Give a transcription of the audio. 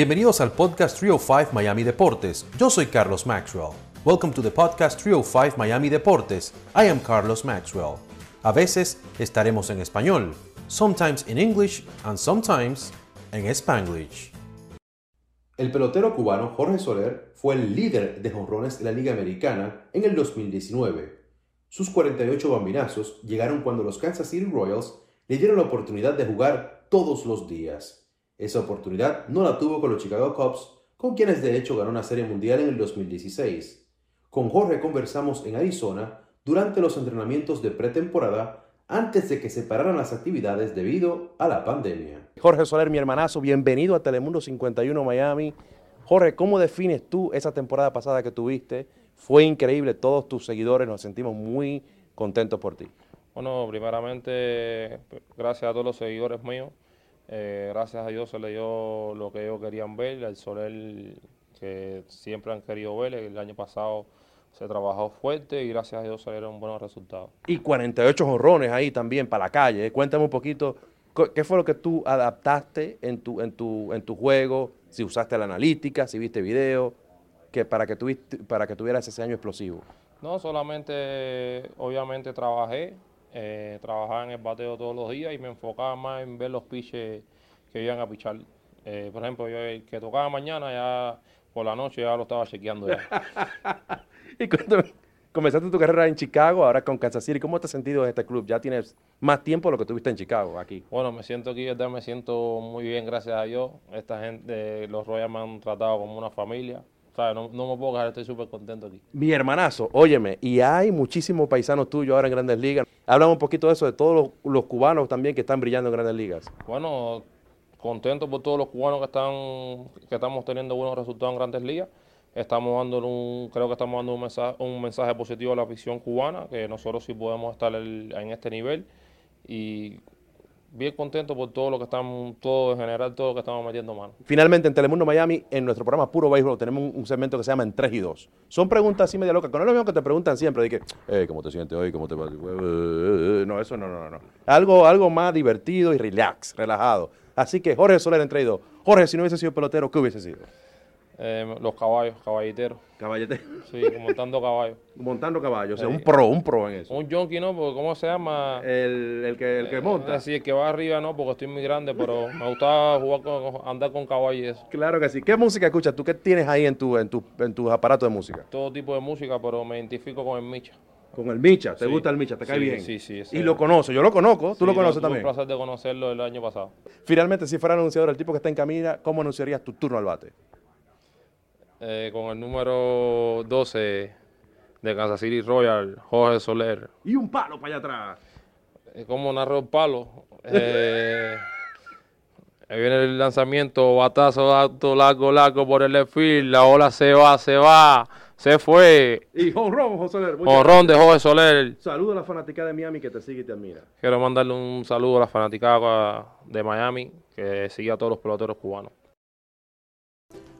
Bienvenidos al podcast 305 Miami Deportes. Yo soy Carlos Maxwell. Welcome to the podcast 305 Miami Deportes. I am Carlos Maxwell. A veces estaremos en español, sometimes in English and sometimes en Spanglish. El pelotero cubano Jorge Soler fue el líder de jonrones de la Liga Americana en el 2019. Sus 48 bambinazos llegaron cuando los Kansas City Royals le dieron la oportunidad de jugar todos los días. Esa oportunidad no la tuvo con los Chicago Cubs, con quienes de hecho ganó una serie mundial en el 2016. Con Jorge conversamos en Arizona durante los entrenamientos de pretemporada antes de que se pararan las actividades debido a la pandemia. Jorge Soler, mi hermanazo, bienvenido a Telemundo 51 Miami. Jorge, ¿cómo defines tú esa temporada pasada que tuviste? Fue increíble, todos tus seguidores nos sentimos muy contentos por ti. Bueno, primeramente, gracias a todos los seguidores míos eh, gracias a Dios se le dio lo que ellos querían ver, el Soler que siempre han querido ver. El año pasado se trabajó fuerte y gracias a Dios salieron buenos resultados. Y 48 jorrones ahí también para la calle. Cuéntame un poquito, ¿qué fue lo que tú adaptaste en tu, en tu, en tu juego? Si usaste la analítica, si viste video, que para que, tuviste, para que tuvieras ese año explosivo. No, solamente, obviamente trabajé, eh, trabajaba en el bateo todos los días y me enfocaba más en ver los piches que iban a pichar. Eh, por ejemplo, yo el que tocaba mañana ya por la noche ya lo estaba chequeando ya. y comenzaste tu carrera en Chicago, ahora con Kansas City. ¿Cómo te has sentido en este club? Ya tienes más tiempo de lo que tuviste en Chicago aquí. Bueno, me siento aquí, ya me siento muy bien, gracias a Dios. Esta gente, los Royals me han tratado como una familia. No, me puedo quejar, estoy súper contento aquí. Mi hermanazo, óyeme, y hay muchísimos paisanos tuyos ahora en Grandes Ligas. Hablamos un poquito de eso, de todos los, cubanos también que están brillando en Grandes Ligas. Bueno, contento por todos los cubanos que están que estamos teniendo buenos resultados en Grandes Ligas. Estamos dando un, creo que estamos dando un mensaje, un mensaje positivo a la afición cubana, que nosotros sí podemos estar en este nivel. Y bien contento por todo lo que estamos, todo en general, todo lo que estamos metiendo mano. Finalmente, en Telemundo Miami, en nuestro programa Puro Béisbol, tenemos un, segmento que se llama En 3 y 2. Son preguntas así media locas, que no es lo mismo que te preguntan siempre, de que, eh, ¿cómo te sientes hoy? ¿Cómo te va? No, eso no, no, no. Algo, algo más divertido y relax, relajado. Así que Jorge Soler en 3 y 2. Jorge, si no hubiese sido pelotero, ¿qué hubiese sido? Eh, los caballos, caballiteros. Caballeteros. Sí, montando caballos. montando caballos, o sea, un pro, un pro en eso. Un junkie, ¿no? Porque, ¿cómo se llama? El, el que, el que monta. Sí, el que va arriba, no, porque estoy muy grande, pero me gustaba jugar con, andar con caballos. Claro que sí. ¿Qué música escuchas tú? ¿Qué tienes ahí en tu, en tu, en tus aparatos de música? Todo tipo de música, pero me identifico con el Micha. Con el Micha, ¿te gusta el Micha? ¿Te cae bien? Sí, sí. Y lo conoce, yo lo conozco, tú lo conoces también. Tuve el placer de conocerlo el año pasado. Finalmente, si fuera anunciador el tipo que está en camina, ¿cómo anunciarías tu turno al bate? Eh, con el número 12 de Kansas City Royal, Jorge Soler. Y un palo para allá atrás. Eh, ¿Cómo narró el palo? Eh, ahí viene el lanzamiento, batazo alto, largo, largo por el left La ola se va, se va, se fue. Y jonrón, José Soler. Jonrón de Jorge Soler. Saludo a la fanaticada de Miami que te sigue y te admira. Quiero mandarle un saludo a la fanaticada de Miami que sigue a todos los peloteros cubanos.